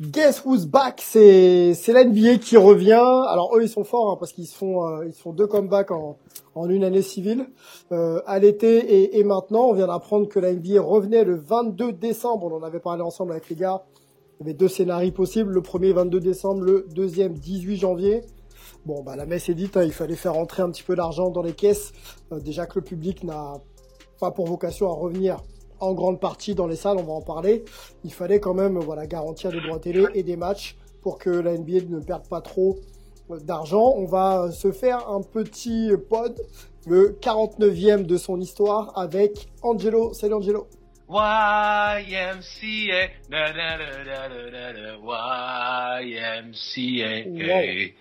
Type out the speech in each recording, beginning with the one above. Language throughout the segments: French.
Guess who's back C'est c'est la qui revient. Alors eux ils sont forts hein, parce qu'ils font euh, ils font deux comebacks en en une année civile euh, à l'été et, et maintenant on vient d'apprendre que la NBA revenait le 22 décembre. On en avait parlé ensemble avec les gars. Il y avait deux scénarios possibles. Le premier 22 décembre, le deuxième 18 janvier. Bon bah la messe est dite. hein, il fallait faire rentrer un petit peu d'argent dans les caisses. Euh, déjà que le public n'a pas pour vocation à revenir en grande partie dans les salles, on va en parler. Il fallait quand même voilà garantir des droits télé et des matchs pour que la NBA ne perde pas trop euh, d'argent. On va se faire un petit pod, le 49e de son histoire avec Angelo. Salut Angelo. YMCA, da, da, da, YMCA.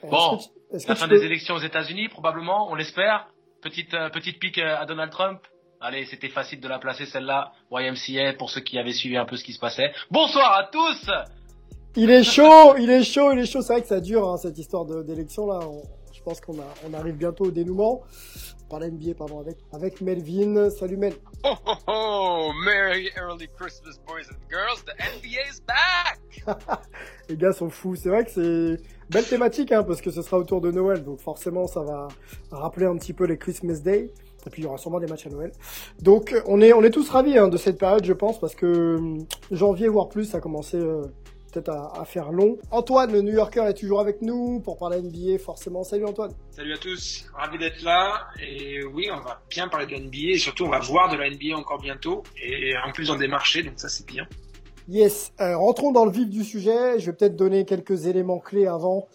Wow. Bon, la fin peux- des élections aux États-Unis, probablement, on l'espère. Petite euh, petite pique euh, à Donald Trump. Allez, c'était facile de la placer celle-là. YMCA pour ceux qui avaient suivi un peu ce qui se passait. Bonsoir à tous. Il est chaud, il est chaud, il est chaud. C'est vrai que ça dure hein, cette histoire d'élection là. On- je pense qu'on a, on arrive bientôt au dénouement. Par la NBA, pardon, avec avec Melvin. Salut Mel. Oh, ho, ho, Merry early Christmas, boys and girls. The NBA's back. Les gars sont fous. C'est vrai que c'est belle thématique hein, parce que ce sera autour de Noël, donc forcément ça va rappeler un petit peu les Christmas Day. Et puis il y aura sûrement des matchs à Noël. Donc euh, on est on est tous ravis hein, de cette période, je pense, parce que hum, janvier voire plus, ça a commencé euh, peut-être à, à faire long. Antoine, le New Yorker, est toujours avec nous pour parler NBA, forcément. Salut Antoine. Salut à tous, ravi d'être là. Et oui, on va bien parler de la NBA et surtout on va voir de la NBA encore bientôt. Et en plus dans des marchés, donc ça c'est bien. Yes, euh, rentrons dans le vif du sujet. Je vais peut-être donner quelques éléments clés avant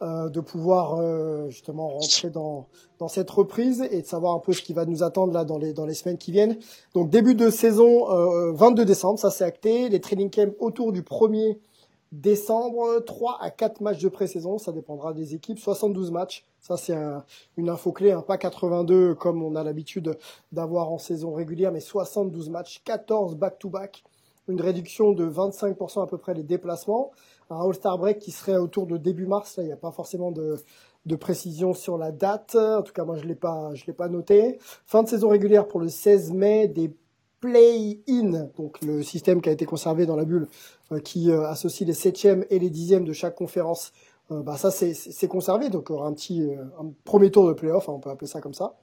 euh, de pouvoir euh, justement rentrer dans dans cette reprise et de savoir un peu ce qui va nous attendre là dans les dans les semaines qui viennent. Donc début de saison euh, 22 décembre, ça c'est acté. Les training camps autour du 1er décembre, 3 à 4 matchs de pré-saison, ça dépendra des équipes, 72 matchs. Ça c'est un- une info clé, hein, pas 82 comme on a l'habitude d'avoir en saison régulière, mais 72 matchs, 14 back-to-back une réduction de 25% à peu près des déplacements, un All-Star Break qui serait autour de début mars, là il n'y a pas forcément de, précision sur la date, en tout cas moi je l'ai pas l'ai pas noté. Fin de saison régulière pour le 16 mai, des play-in, donc le système qui a été conservé dans la bulle, euh, qui euh, associe les septièmes et les dixièmes de chaque conférence, euh, bah ça c'est conservé, donc un petit un premier tour de play-off, hein, on peut appeler ça comme ça.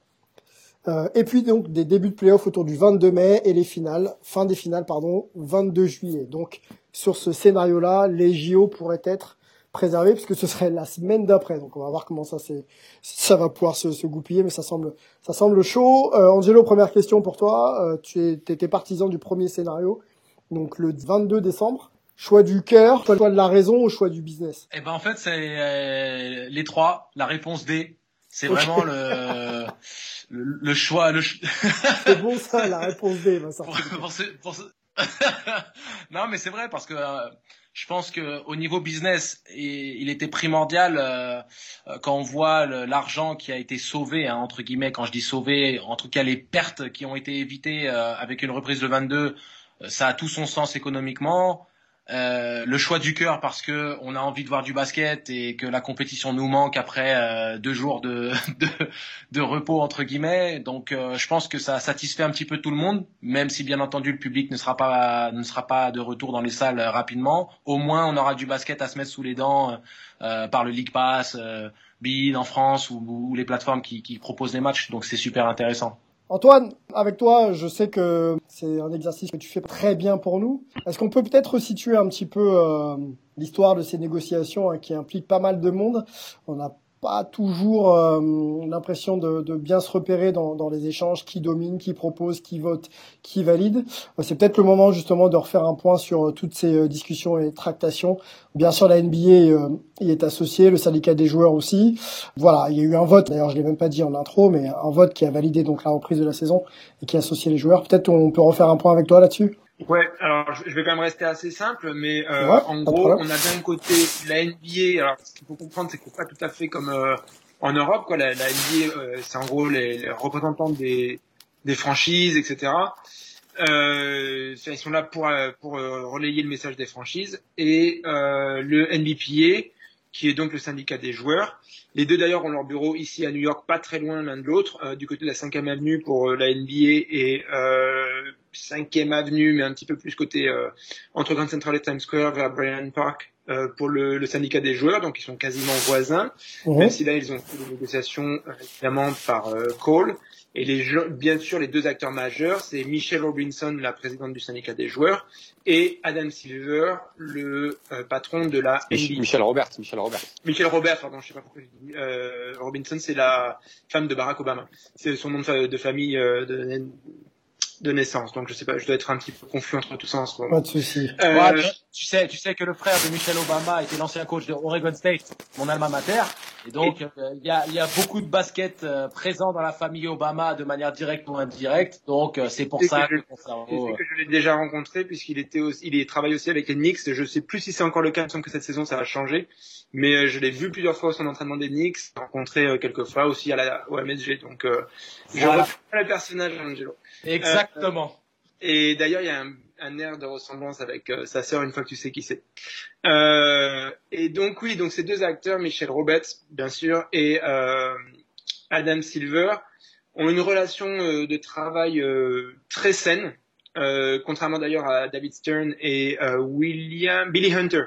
Euh, et puis donc des débuts de playoff autour du 22 mai et les finales, fin des finales pardon, 22 juillet. Donc sur ce scénario-là, les JO pourraient être préservés puisque ce serait la semaine d'après. Donc on va voir comment ça c'est ça va pouvoir se, se goupiller, mais ça semble ça semble chaud. Euh, Angelo, première question pour toi. Euh, tu es, étais partisan du premier scénario, donc le 22 décembre. Choix du cœur, choix de la raison ou choix du business? Eh ben en fait c'est euh, les trois. La réponse D. C'est vraiment le, le le choix le C'est bon ça, la réponse D va pour, sortir. pour ce- pour ce- non, mais c'est vrai parce que euh, je pense que au niveau business, il était primordial euh, euh, quand on voit l'argent qui a été sauvé hein, entre guillemets. Quand je dis sauvé, en tout cas les pertes qui ont été évitées euh, avec une reprise de 22, euh, ça a tout son sens économiquement. Euh, le choix du cœur parce que on a envie de voir du basket et que la compétition nous manque après euh, deux jours de, de, de repos entre guillemets. Donc euh, je pense que ça satisfait un petit peu tout le monde, même si bien entendu le public ne sera pas ne sera pas de retour dans les salles euh, rapidement. Au moins on aura du basket à se mettre sous les dents euh, par le League Pass, Bein en France ou, ou les plateformes qui, qui proposent les matchs. Donc c'est super intéressant. Antoine, avec toi, je sais que c'est un exercice que tu fais très bien pour nous. Est-ce qu'on peut peut-être resituer un petit peu euh, l'histoire de ces négociations hein, qui impliquent pas mal de monde? Pas toujours euh, l'impression de, de, bien se repérer dans, dans, les échanges, qui domine, qui propose, qui vote, qui valide. Euh, c'est peut-être le moment justement de refaire un point sur euh, toutes ces discussions et tractations. Bien sûr, la NBA y est associée, le syndicat des joueurs aussi. Voilà, il y a eu un vote, d'ailleurs je l'ai même pas dit en intro, mais un vote qui a validé donc la reprise de la saison et qui a associé les joueurs. Peut-être on peut refaire un point avec toi là-dessus Ouais, alors je vais quand même rester assez simple, mais euh, en gros, on a d'un côté la NBA. Alors, ce qu'il faut comprendre, c'est que c'est pas tout à fait comme euh, en Europe, quoi. La, la NBA, euh, c'est en gros les, les, représentants des, des franchises, etc. Euh, ils sont là pour pour relayer le message des franchises et le NBPA, qui est donc le syndicat des joueurs. Les deux d'ailleurs ont leur bureau ici à New York, pas très loin l'un de l'autre, du côté de la 5e avenue pour la NBA et 5e avenue, mais un petit peu plus côté euh, entre Grand Central et Times Square vers Bryant Park euh, pour le, le, syndicat des joueurs, donc ils sont quasiment voisins. Mmh. Même si là ils ont fait des négociations euh, évidemment par Cole. Et les bien sûr les deux acteurs majeurs, c'est Michelle Robinson, la présidente du syndicat des joueurs, et Adam Silver, le patron de la NBA. Michel Robert, Michel Robert. Michel Robert, pardon, je sais pas pourquoi j'ai dit. Robinson, c'est la femme de Barack Obama. C'est son nom de, de famille de, de naissance. Donc je sais pas, je dois être un petit peu confus entre tout ça en ce moment. Pas de souci. Euh, tu sais, tu sais que le frère de Michelle Obama était l'ancien coach de Oregon State, mon alma mater, et donc euh, il y, a, y, a, beaucoup de basket euh, présents dans la famille Obama de manière directe ou indirecte. Donc euh, c'est pour ça que, je, que je l'ai déjà rencontré puisqu'il était aussi, il travaille aussi avec les Knicks. Je sais plus si c'est encore le cas, il me semble que cette saison ça a changé, mais je l'ai vu plusieurs fois au son entraînement des Knicks, rencontré quelques fois aussi à la au MSG. Donc je voilà. le personnage Angelo. Exactement. et d'ailleurs il y a un un air de ressemblance avec euh, sa sœur une fois que tu sais qui c'est. Euh, et donc oui, donc ces deux acteurs, Michel Roberts bien sûr et euh, Adam Silver, ont une relation de travail très saine, contrairement d'ailleurs à David Stern et William Billy Hunter,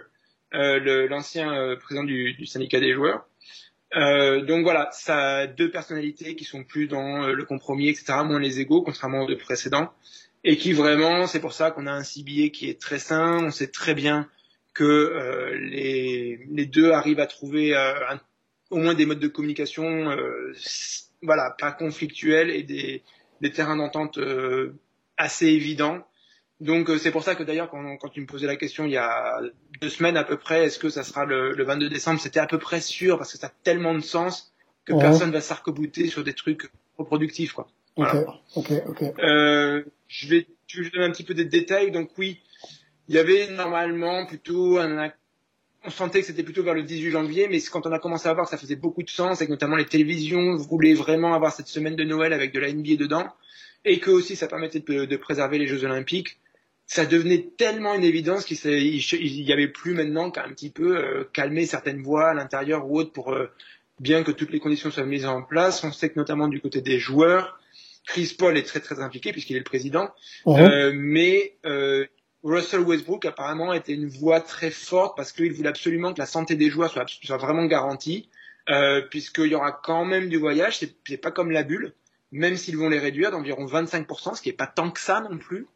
l'ancien président du, syndicat des joueurs. donc voilà, ça a deux personnalités qui sont plus dans le compromis, etc., moins les égaux, contrairement aux deux précédents et qui vraiment, c'est pour ça qu'on a un CBA qui est très sain. On sait très bien que euh, les, les, deux arrivent à trouver euh, un, au moins des modes de communication, euh, voilà, pas conflictuels et des, des terrains d'entente euh, assez évidents. Donc euh, c'est pour ça que d'ailleurs quand, quand, tu me posais la question il y a deux semaines à peu près, est-ce que ça sera le, le 22 décembre, c'était à peu près sûr parce que ça a tellement de sens que personne va sarc sur des trucs reproductifs quoi. Ok, ok, Euh, je vais, tu veux donner un petit peu des détails? Donc oui, il y avait normalement plutôt un, on sentait que c'était plutôt vers le 18 janvier, mais quand on a commencé à voir que ça faisait beaucoup de sens et que notamment les télévisions voulaient vraiment avoir cette semaine de Noël avec de la NBA dedans, et que aussi ça permettait de, de préserver les Jeux Olympiques, ça devenait tellement une évidence qu'il y avait plus maintenant qu'à un petit peu euh, calmer certaines voix à l'intérieur ou autre pour euh, bien que toutes les conditions soient mises en place. On sait que notamment du côté des joueurs, Chris Paul est très très impliqué puisqu'il est le président, euh, mais euh, Russell Westbrook apparemment était une voix très forte parce qu'il voulait absolument que la santé des joueurs soit, soit vraiment garantie, euh, puisqu'il y aura quand même du voyage, c'est pas comme la bulle, même s'ils vont les réduire d'environ 25%, ce qui est pas tant que ça non plus.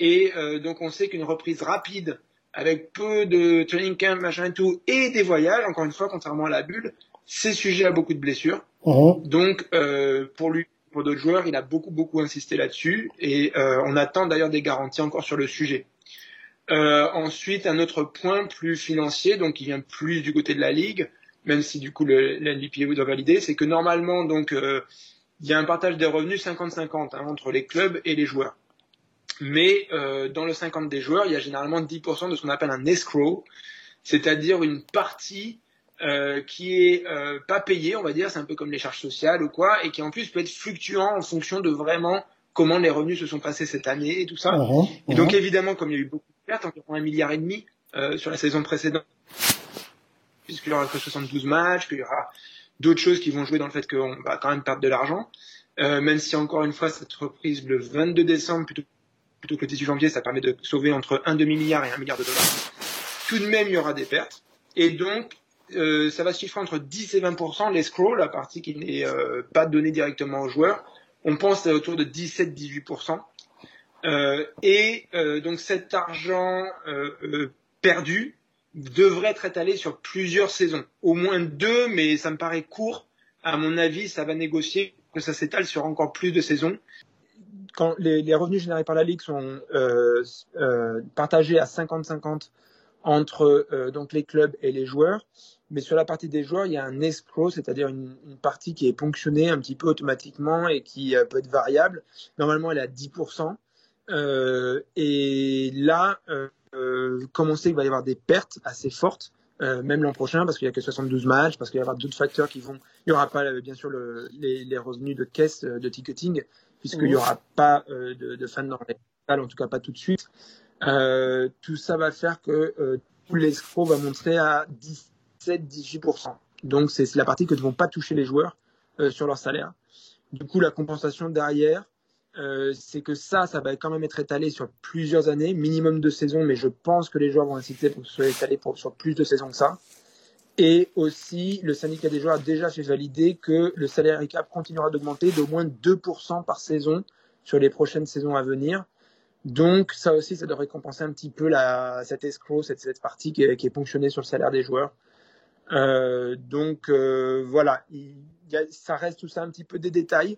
Et euh, donc on sait qu'une reprise rapide avec peu de training camp, machin et tout, et des voyages, encore une fois, contrairement à la bulle, c'est sujet à beaucoup de blessures. Donc euh, pour lui pour d'autres joueurs, il a beaucoup beaucoup insisté là-dessus et euh, on attend d'ailleurs des garanties encore sur le sujet. Euh, ensuite, un autre point plus financier, donc qui vient plus du côté de la ligue, même si du coup le, le doit valider, c'est que normalement donc euh, il y a un partage des revenus 50-50 hein, entre les clubs et les joueurs. Mais euh, dans le 50 des joueurs, il y a généralement 10% de ce qu'on appelle un escrow, c'est-à-dire une partie euh, qui est euh, pas payé, on va dire, c'est un peu comme les charges sociales ou quoi, et qui en plus peut être fluctuant en fonction de vraiment comment les revenus se sont passés cette année et tout ça. Uh-huh, et donc uh-huh. évidemment, comme il y a eu beaucoup de pertes, environ un milliard et demi euh, sur la saison précédente, puisqu'il y aura que 72 matchs, qu'il y aura d'autres choses qui vont jouer dans le fait qu'on va quand même perdre de l'argent, euh, même si encore une fois cette reprise le 22 décembre plutôt, plutôt que le 18 janvier, ça permet de sauver entre un demi-milliard et un milliard de dollars. Tout de même, il y aura des pertes. Et donc, euh, ça va se chiffrer entre 10 et 20% l'escrow, la partie qui n'est euh, pas donnée directement aux joueurs. On pense à autour de 17-18% euh, Et euh, donc cet argent perdu devrait être étalé sur plusieurs saisons. Au moins deux, mais ça me paraît court. À mon avis, ça va négocier que ça s'étale sur encore plus de saisons. Quand les, les revenus générés par la Ligue sont partagés à 50-50 entre euh, donc les clubs et les joueurs, mais sur la partie des joueurs, il y a un escrow, c'est-à-dire une, une, partie qui est ponctionnée un petit peu automatiquement et qui euh, peut être variable. Normalement, elle est à 10%. Euh, et là, euh, euh, comme on sait qu'il va y avoir des pertes assez fortes, euh, même l'an prochain, parce qu'il n'y a que 72 matchs, parce qu'il y aura d'autres facteurs qui vont. Il n'y aura pas, bien sûr, le, les, les, revenus de caisse de ticketing, puisqu'il n'y aura pas de, de fans dans les salles, en tout cas pas tout de suite. Tout ça va faire que tout l'escroc va montrer à 10 17-18%. Donc c'est la partie que ne vont pas toucher les joueurs euh, sur leur salaire. Du coup, la compensation derrière, euh, c'est que ça, ça va quand même être étalé sur plusieurs années, minimum de saisons, mais je pense que les joueurs vont inciter pour que ce soit étalé pour, sur plus de saisons que ça. Et aussi, le syndicat des joueurs a déjà fait valider que le salaire cap continuera d'augmenter d'au moins 2% par saison sur les prochaines saisons à venir. Donc ça aussi, ça devrait compenser un petit peu la, cette escroc, cette, cette partie qui est, qui est ponctionnée sur le salaire des joueurs. Euh, donc euh, voilà, il, y a, ça reste tout ça un petit peu des détails.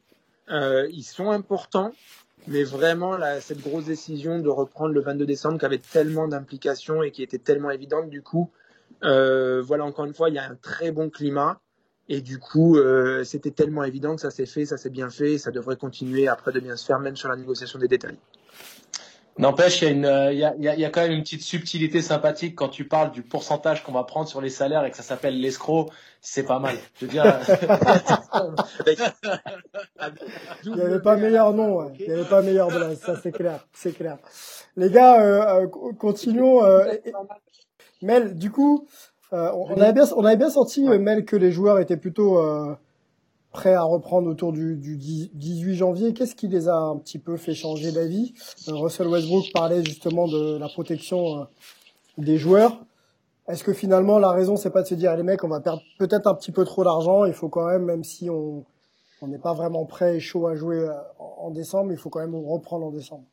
Euh, ils sont importants, mais vraiment là, cette grosse décision de reprendre le 22 décembre qui avait tellement d'implications et qui était tellement évidente, du coup, euh, voilà encore une fois, il y a un très bon climat. Et du coup, euh, c'était tellement évident que ça s'est fait, ça s'est bien fait, ça devrait continuer après de bien se faire, même sur la négociation des détails. N'empêche, il y, a une, euh, il, y a, il y a quand même une petite subtilité sympathique quand tu parles du pourcentage qu'on va prendre sur les salaires et que ça s'appelle l'escroc. C'est pas mal. Je veux dire. il n'y avait pas meilleur nom. Ouais. Il n'y avait pas meilleur blague. Ça, c'est clair. C'est clair. Les gars, euh, euh continuons. Euh, Mel, du coup, euh, on, avait bien, on avait bien senti, Mel, que les joueurs étaient plutôt prêts à reprendre autour du, du 18 janvier. Qu'est-ce qui les a un petit peu fait changer d'avis? Euh, Russell Westbrook parlait justement de la protection euh, des joueurs. Est-ce que finalement la raison c'est pas de se dire les mecs on va perdre peut-être un petit peu trop d'argent, il faut quand même même si on on n'est pas vraiment prêt et chaud à jouer euh, en décembre, il faut quand même reprendre en décembre?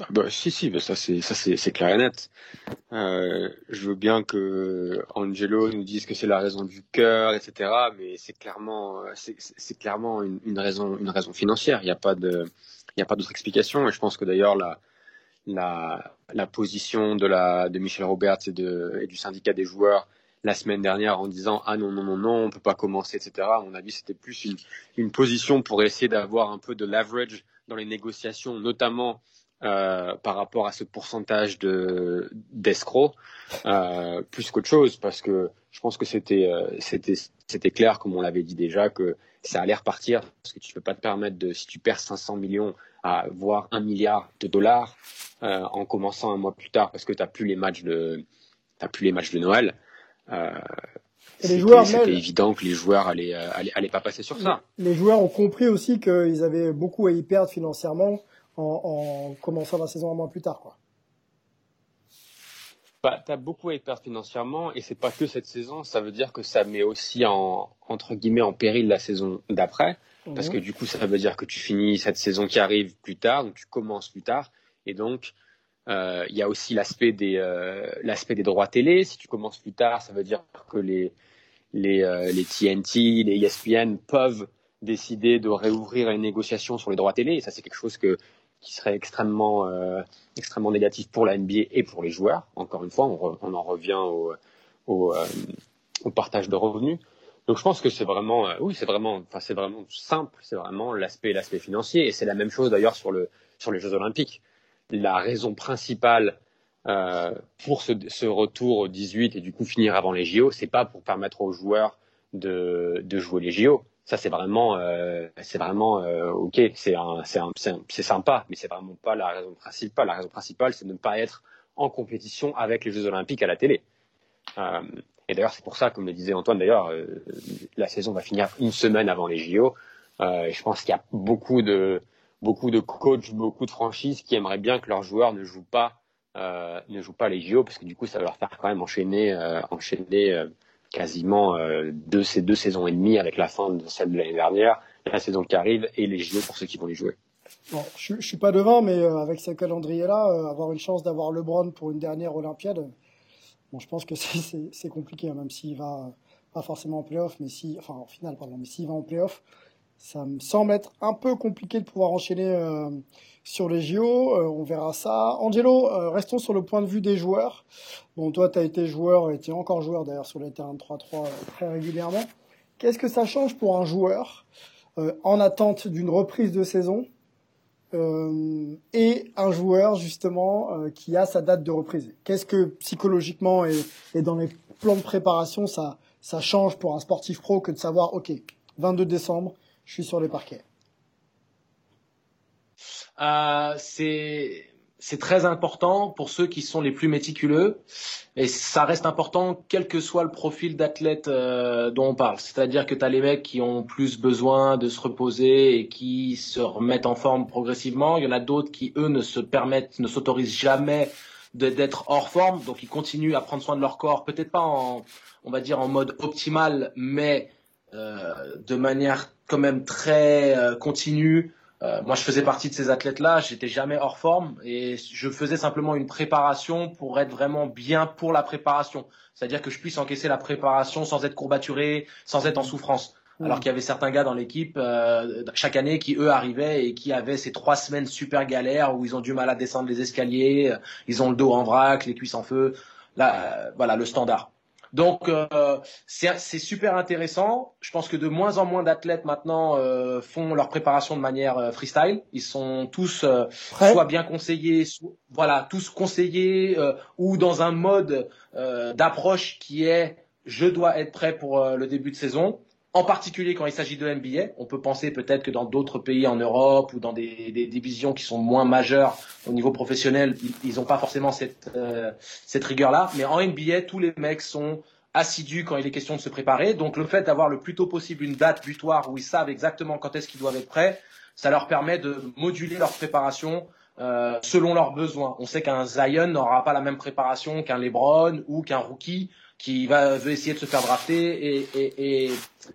Ah si si, bah, ça c'est clair et net. Euh, je veux bien que Angelo nous dise que c'est la raison du cœur, etc. Mais c'est clairement c'est clairement une, raison une raison financière. Il n'y a pas de il d'autre explication. Et je pense que d'ailleurs la la la position de Michel Roberts et de et du syndicat des joueurs la semaine dernière en disant ah non non non non on peut pas commencer etc. À mon avis c'était plus une une position pour essayer d'avoir un peu de leverage dans les négociations, notamment euh, par rapport à ce pourcentage de d'escrocs euh, plus qu'autre chose parce que je pense que c'était euh, c'était c'était clair comme on l'avait dit déjà que ça allait repartir parce que tu peux pas te permettre de si tu perds 500 millions à voir un milliard de dollars en commençant un mois plus tard parce que t'as plus les matchs de t'as plus les matchs de Noël c'était évident que les joueurs allaient, allaient, allaient pas passer sur ça. Les joueurs ont compris aussi qu'ils avaient beaucoup à y perdre financièrement en, en, commençant la saison un mois plus tard, quoi. Bah, tu as beaucoup à y perdre financièrement et c'est pas que cette saison, ça veut dire que ça met aussi en entre guillemets en péril la saison d'après parce que mhm. du coup ça veut dire que tu finis cette saison qui arrive plus tard, donc tu commences plus tard et donc euh, il y a aussi l'aspect des euh, l'aspect des droits télé. Si tu commences plus tard, ça veut dire que les les euh, les TNT, les ESPN peuvent décider de réouvrir les négociations sur les droits télé et ça c'est quelque chose que qui serait extrêmement, euh, extrêmement négatif pour la NBA et pour les joueurs. Encore une fois, on, en revient euh, au, partage de revenus. Donc je pense que c'est vraiment, euh, oui, c'est vraiment, enfin c'est vraiment simple, c'est vraiment l'aspect, l'aspect financier, et c'est la même chose d'ailleurs sur le, sur les Jeux Olympiques. La raison principale pour ce, ce, retour au 18 et du coup finir avant les JO, c'est pas pour permettre aux joueurs de, de jouer les JO, ça c'est vraiment euh, c'est vraiment euh, ok c'est c'est sympa mais c'est vraiment pas la raison principale. La raison principale c'est de ne pas être en compétition avec les Jeux Olympiques à la télé. Euh, et d'ailleurs c'est pour ça comme le disait Antoine d'ailleurs euh, la saison va finir une semaine avant les JO euh, et je pense qu'il y a beaucoup de beaucoup de coachs beaucoup de franchises qui aimeraient bien que leurs joueurs ne jouent pas ne jouent pas les JO parce que du coup ça va leur faire quand même enchaîner enchaîner quasiment euh, deux, ces deux saisons et demie avec la fin de celle de l'année dernière, la saison qui arrive et les JO pour ceux qui vont les jouer. Bon, je, je suis pas devant, mais euh, avec ce calendrier-là, euh, avoir une chance d'avoir LeBron pour une dernière Olympiade, Bon, je pense que c'est compliqué, hein, même s'il va pas forcément en playoff, mais si, enfin en finale, pardon, mais s'il va en playoff, ça me semble être un peu compliqué de pouvoir enchaîner euh, sur les JO. Euh, on verra ça. Angelo, euh, restons sur le point de vue des joueurs. Bon, toi, tu as été joueur et tu es encore joueur d'ailleurs sur les terrains de 3-3 très régulièrement. Qu'est-ce que ça change pour un joueur en attente d'une reprise de saison et un joueur justement qui a sa date de reprise? Qu'est-ce que psychologiquement et, dans les plans de préparation ça change pour un sportif pro que de savoir, OK, 22 décembre, je suis sur les parquets euh, C'est c'est très important pour ceux qui sont les plus méticuleux et ça reste important quel que soit le profil d'athlète euh, dont on parle. C'est-à-dire que tu as les mecs qui ont plus besoin de se reposer et qui se remettent en forme progressivement. Il y en a d'autres qui, eux, ne se permettent, ne s'autorisent jamais d'être hors forme, donc ils continuent à prendre soin de leur corps, peut-être pas en, on va dire en mode optimal, mais de manière quand même très euh, continue. Euh, moi, je faisais partie de ces athlètes-là. J'étais jamais hors forme et je faisais simplement une préparation pour être vraiment bien pour la préparation. C'est-à-dire que je puisse encaisser la préparation sans être courbaturé, sans être en souffrance. Mm. Alors qu'il y avait certains gars dans l'équipe chaque année qui eux arrivaient et qui avaient ces trois semaines super galères où ils ont du mal à descendre les escaliers, ils ont le dos en vrac, les cuisses en feu. Là, voilà le standard. Donc euh, c'est super intéressant. Je pense que de moins en moins d'athlètes maintenant euh, font leur préparation de manière euh, freestyle. Ils sont tous euh, soit bien conseillés, voilà, tous conseillés ou dans un mode d'approche qui est je dois être prêt pour le début de saison. En particulier quand il s'agit de NBA, on peut penser peut-être que dans d'autres pays en Europe ou dans des, des, divisions qui sont moins majeures au niveau professionnel, ils n'ont pas forcément cette, euh, cette rigueur-là. Mais en NBA, tous les mecs sont assidus quand il est question de se préparer. Donc le fait d'avoir le plus tôt possible une date butoir où ils savent exactement quand est-ce qu'ils doivent être prêts, ça leur permet de moduler leur préparation euh, selon leurs besoins. On sait qu'un Zion n'aura pas la même préparation qu'un LeBron ou qu'un rookie qui va veut essayer de se faire drafter et, et, et,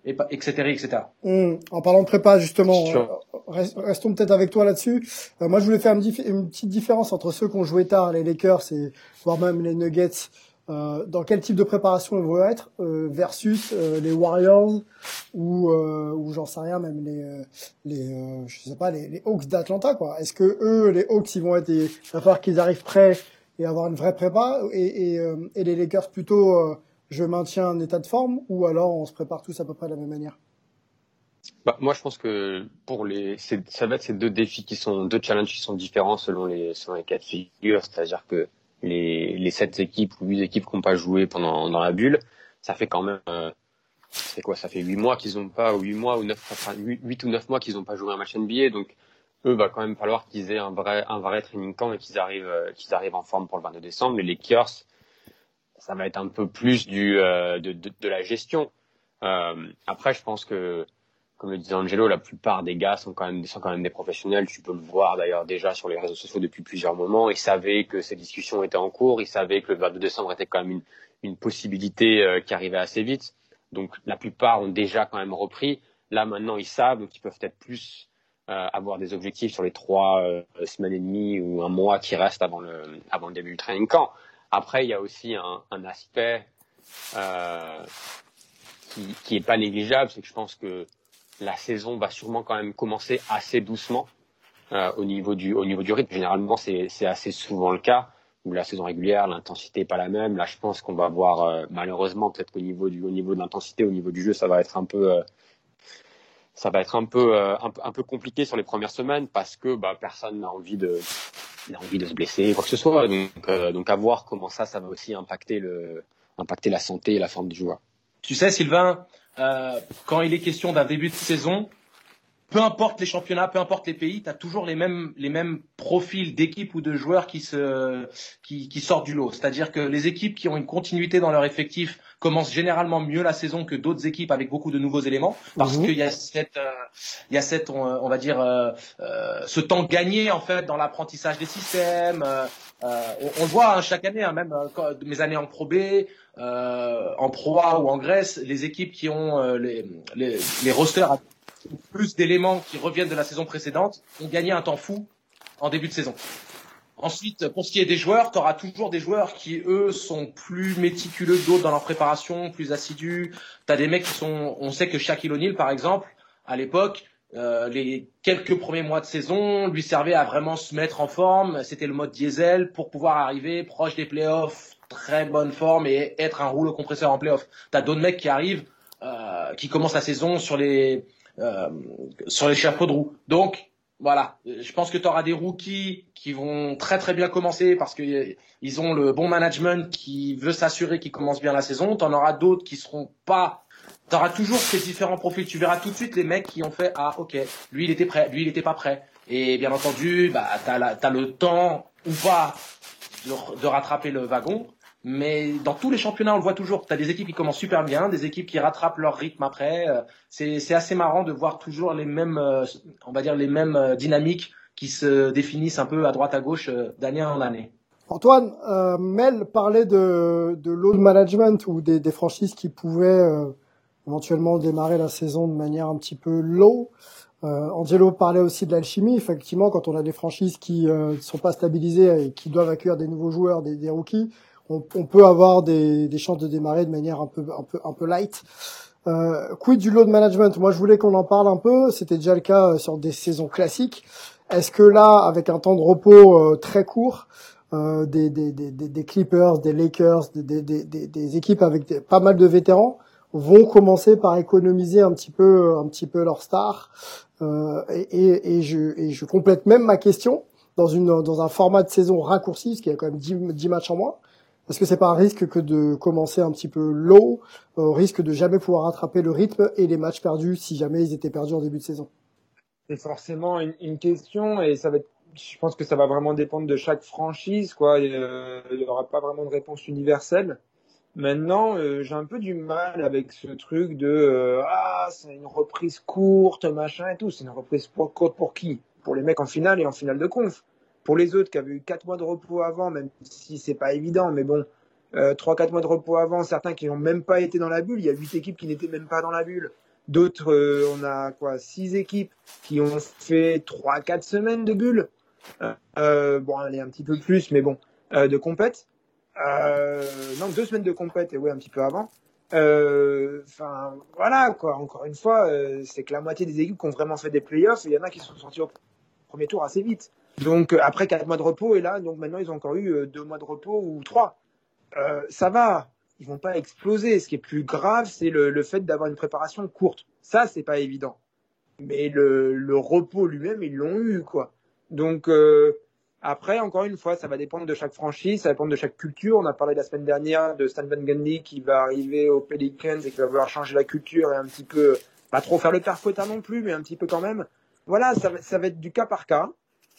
et etc etc. Mmh. En parlant de prépa justement, euh, restons peut-être avec toi là-dessus. Euh, moi je voulais faire une, une, petite différence entre ceux qui ont joué tard, les Lakers et voire même les Nuggets. Euh, dans quel type de préparation ils vont être euh, versus les Warriors ou ou j'en sais rien même les les je sais pas les, les Hawks d'Atlanta quoi. Est-ce que eux les Hawks ils vont être il va falloir qu'ils arrivent prêts et avoir une vraie prépa et, euh, les Lakers plutôt euh, je maintiens un état de forme ou alors on se prépare tous à peu près de la même manière? Bah, moi, je pense que pour les, ça va être ces deux défis qui sont deux challenges qui sont différents selon les selon les quatre figures. C'est-à-dire que les les sept équipes ou huit équipes qui n'ont pas joué pendant dans la bulle, ça fait quand même euh, c'est quoi? Ça fait huit mois qu'ils n'ont pas ou huit mois ou neuf huit ou neuf mois qu'ils n'ont pas joué un match NBA. Donc eux, va quand même falloir qu'ils aient un vrai, un vrai training camp et qu'ils arrivent, euh, qu'ils arrivent en forme pour le 22 décembre. Mais les Lakers, ça va être un peu plus du, euh, de, de, de, la gestion. Euh, après, je pense que, comme le disait Angelo, la plupart des gars sont quand même, sont quand même des professionnels. Tu peux le voir d'ailleurs déjà sur les réseaux sociaux depuis plusieurs moments. Ils savaient que ces discussions étaient en cours. Ils savaient que le 22 décembre était quand même une, une possibilité euh, qui arrivait assez vite. Donc, la plupart ont déjà quand même repris. Là, maintenant, ils savent, qu'ils peuvent être plus avoir des objectifs sur les trois euh, semaines et demie ou un mois qui restent avant le, avant le début du training camp. Après, il y a aussi un, aspect euh, qui, qui pas négligeable, c'est que je pense que la saison va sûrement quand même commencer assez doucement euh, au niveau du au niveau du rythme. Généralement, c'est assez souvent le cas où la saison régulière, l'intensité est pas la même. Là, je pense qu'on va voir euh, malheureusement peut-être qu'au niveau au niveau de l'intensité, au niveau du jeu, ça va être un peu ça va être un peu, euh, un, peu compliqué sur les premières semaines parce que bah, personne n'a envie de n'a envie de se blesser quoi que ce soit. Donc, euh, donc à voir comment ça, ça va aussi impacter le impacter la santé et la forme du joueur. Tu sais, Sylvain, euh, quand il est question d'un début de saison, peu importe les championnats, peu importe les pays, tu as toujours les mêmes, les mêmes profils d'équipes ou de joueurs qui, se, qui, qui sortent du lot. C'est-à-dire que les équipes qui ont une continuité dans leur effectif commencent généralement mieux la saison que d'autres équipes avec beaucoup de nouveaux éléments, parce mhm. qu'il y a cette, euh, il y a cette, on, on va dire, euh, euh, ce temps gagné en fait dans l'apprentissage des systèmes. On, on, le voit hein, chaque année, hein, même mes années en Pro B, en Pro A ou en Grèce, les équipes qui ont les, les, les rosters plus d'éléments qui reviennent de la saison précédente ont gagné un temps fou en début de saison. Ensuite, pour ce qui est des joueurs, tu auras toujours des joueurs qui, eux, sont plus méticuleux que d'autres dans leur préparation, plus assidus. Tu as des mecs qui sont... On sait que Shaquille O'Neal, par exemple, à l'époque, euh, les quelques premiers mois de saison lui servaient à vraiment se mettre en forme. C'était le mode diesel pour pouvoir arriver proche des playoffs, très bonne forme et être un rouleau compresseur en playoffs. T'as d'autres mecs qui arrivent, euh, qui commencent la saison sur les euh, sur les chapeaux de roue. Donc voilà, je pense que tu auras des rookies qui vont très très bien commencer parce que ils ont le bon management qui veut s'assurer qu'ils commencent bien la saison. Tu en auras d'autres qui seront pas. Tu auras toujours ces différents profils. Tu verras tout de suite les mecs qui ont fait ah ok, lui il était prêt, lui il était pas prêt. Et bien entendu, bah t'as as le temps ou pas de rattraper le wagon. Mais dans tous les championnats, on le voit toujours. Tu as des équipes qui commencent super bien, des équipes qui rattrapent leur rythme après. Euh, c'est assez marrant de voir toujours les mêmes, euh, on va dire les mêmes euh, dynamiques qui se définissent un peu à droite à gauche d'année en année. Antoine, euh, Mel parlait de, de load management ou des, des franchises qui pouvaient éventuellement démarrer la saison de manière un petit peu low. Euh, Angelo parlait aussi de l'alchimie. Effectivement, quand on a des franchises qui ne sont pas stabilisées et qui doivent accueillir des nouveaux joueurs, des, des rookies, on, on peut avoir des, des, chances de démarrer de manière un peu, un peu, un peu light. Euh, quid du load management? Moi, je voulais qu'on en parle un peu. C'était déjà le cas euh, sur des saisons classiques. Est-ce que là, avec un temps de repos euh, très court, euh, des, des, des, des, Clippers, des Lakers, des, équipes avec pas mal de vétérans vont commencer par économiser un petit peu, un petit peu leur star. Euh, et, et, et, je, et je complète même ma question dans, une, dans un format de saison raccourci, ce qui a quand même 10, 10 matchs en moins. Est-ce que c'est pas un risque que de commencer un petit peu low, au risque de jamais pouvoir rattraper le rythme et les matchs perdus si jamais ils étaient perdus en début de saison C'est forcément une, question et ça va je pense que ça va vraiment dépendre de chaque franchise, quoi. Euh, il n'y aura pas vraiment de réponse universelle. Maintenant, euh, j'ai un peu du mal avec ce truc de euh, ah c'est une reprise courte, machin et tout. C'est une reprise courte pour qui? Pour les mecs en finale et en finale de conf. Pour les autres qui avaient eu 4 mois de repos avant, même si c'est pas évident, mais bon, euh, 3-4 mois de repos avant, certains qui n'ont même pas été dans la bulle, il y a 8 équipes qui n'étaient même pas dans la bulle. D'autres, euh, on a quoi 6 équipes qui ont fait 3-4 semaines de bulle. Euh, euh, bon, allez, un petit peu plus, mais bon, de compète. non, 2 semaines de compète, et ouais, un petit peu avant. Enfin, voilà. Encore une fois, c'est que la moitié des équipes qui ont vraiment fait des playoffs, il y en a qui sont sortis au premier tour assez vite. Donc euh, après quatre mois de repos et là donc maintenant ils ont encore eu euh, deux mois de repos ou trois. Euh, ça va, ils vont pas exploser. Ce qui est plus grave, c'est le, fait d'avoir une préparation courte. Ça c'est pas évident. Mais le, repos lui-même ils l'ont eu quoi. Donc après encore une fois ça va dépendre de chaque franchise, ça va dépendre de chaque culture. On a parlé la semaine dernière de Stan Van Gundy qui va arriver aux Pelicans et qui va vouloir changer la culture et un petit peu pas trop faire le père non plus, mais un petit peu quand même. Voilà, ça va être du cas par cas.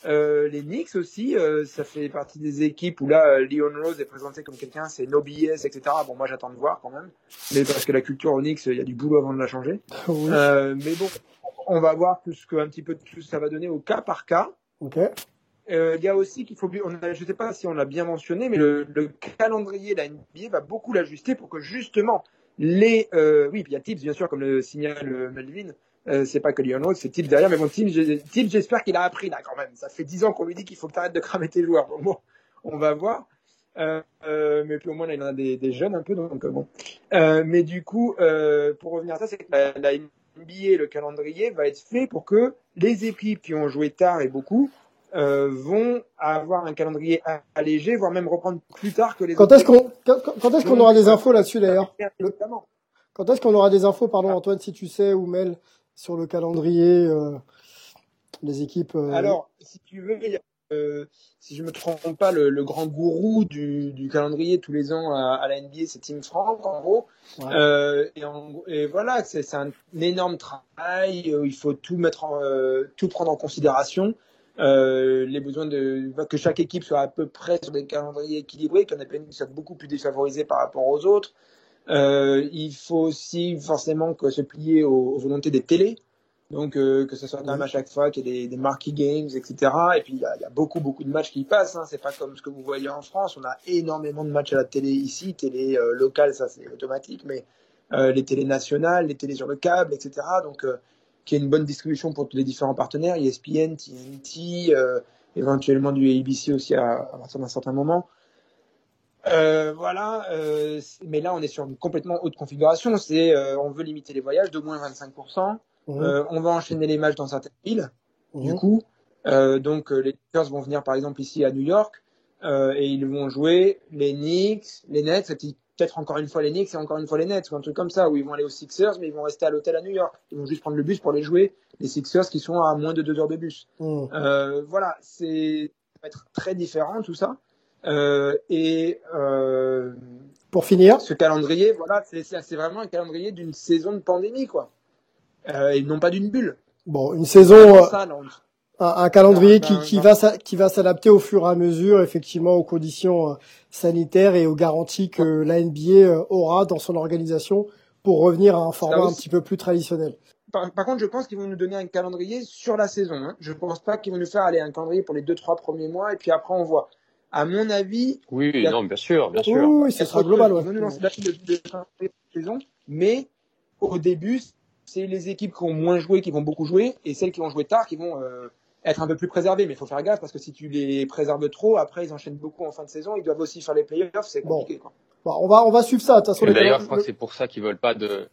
Euh, les Knicks aussi, euh, ça fait partie des équipes où là, euh, Leon Rose est présenté comme quelqu'un, c'est no BS, etc. Bon, moi j'attends de voir quand même, mais parce que la culture aux Knicks, il y a du boulot avant de la changer. mais bon, on va voir tout ce que un petit peu tout ça va donner au cas par cas. Ok. Il y a aussi qu'il faut, on a, je sais pas si on l'a bien mentionné, mais le, le calendrier de la NBA va beaucoup l'ajuster pour que justement les, oui, il y a Tips bien sûr comme le signale Melvin euh, c'est pas que Lionel, c'est Tips derrière. Mais bon, Tips, j'espère qu'il a appris là quand même. Ça fait dix ans qu'on lui dit qu'il faut que tu arrêtes de cramer tes joueurs. Bon, on va voir. Euh, euh, mais puis au moins là, il en a des, des jeunes un peu, donc bon. Mais du coup, pour revenir à ça, c'est que la, la, NBA, le calendrier va être fait pour que les équipes qui ont joué tard et beaucoup vont avoir un calendrier allégé, voire même reprendre plus tard que les. Quand est-ce qu'on quand, quand est-ce qu'on aura des infos là-dessus d'ailleurs Quand est-ce qu'on aura des infos, pardon Antoine, si tu sais ou Mel, sur le calendrier euh, des équipes euh, Alors, si tu veux, euh, si je me trompe pas, le, le grand gourou du, du, calendrier tous les ans à, à la NBA, c'est Tim Frank, en gros. Ouais. Euh, et, en, et, voilà, c'est un énorme travail. il faut tout mettre, en, tout prendre en considération. Les besoins de que chaque équipe soit à peu près sur des calendriers équilibrés, qu'il y en ait pas une qui soit beaucoup plus défavorisée par rapport aux autres. Euh, il faut aussi forcément que se plier aux, aux volontés des télés. Donc euh, que ce soit quand même à chaque fois qu'il y ait des, des marquee games, etc. Et puis il y a, y a, beaucoup beaucoup de matchs qui passent. Hein. C'est pas comme ce que vous voyez en France. On a énormément de matchs à la télé ici, télé euh, locale, ça c'est automatique, mais euh, les télés nationales, les télés sur le câble, etc. Donc euh, qui est une bonne distribution pour tous les différents partenaires, ESPN, TNT, éventuellement du ABC aussi à, à partir d'un certain moment. Euh, voilà, euh, mais là on est sur une complètement autre configuration. C'est euh, on veut limiter les voyages de moins 25%. Mhm. Euh, on va enchaîner les matchs dans certaines villes. Du Mhm. coup, euh, donc euh, les Lakers vont venir par exemple ici à New York euh, et ils vont jouer les Knicks, les Nets, peut-être encore une fois les Knicks et encore une fois les Nets ou un truc comme ça où ils vont aller aux Sixers mais ils vont rester à l'hôtel à New York. Ils vont juste prendre le bus pour les jouer. Les Sixers qui sont à moins de deux heures de bus. Euh, voilà, c'est ça va être très différent tout ça. Euh, et euh, Pour finir, ce calendrier, voilà, c'est vraiment un calendrier d'une saison de pandémie, quoi. Euh, et non pas d'une bulle. bon, une saison, C'est ça, là, on- un, un calendrier qui, ben, qui va qui va s'adapter au fur et à mesure, effectivement, aux conditions sanitaires et aux garanties que la NBA aura dans son organisation pour revenir à un format un petit peu plus traditionnel. Par, par contre, je pense qu'ils vont nous donner un calendrier sur la saison. Hein. Je pense pas qu'ils vont nous faire aller un calendrier pour les deux trois premiers mois et puis après on voit. À mon avis, Oui, non, bien sûr, bien sûr. oui, ce sera global, ouais. La de, de saison, mais au début, c'est les équipes qui ont moins joué qui vont beaucoup jouer et celles qui ont joué tard qui vont euh, être un peu plus préservées. Mais il faut faire gaffe parce que si tu les préserves trop, après ils enchaînent beaucoup en fin de saison. Ils doivent aussi faire les playoffs, c'est Bon. compliqué. Quoi. Bon, on va, on va suivre ça. De toute façon, Et les D'ailleurs, je crois que c'est pour ça qu'ils veulent pas de.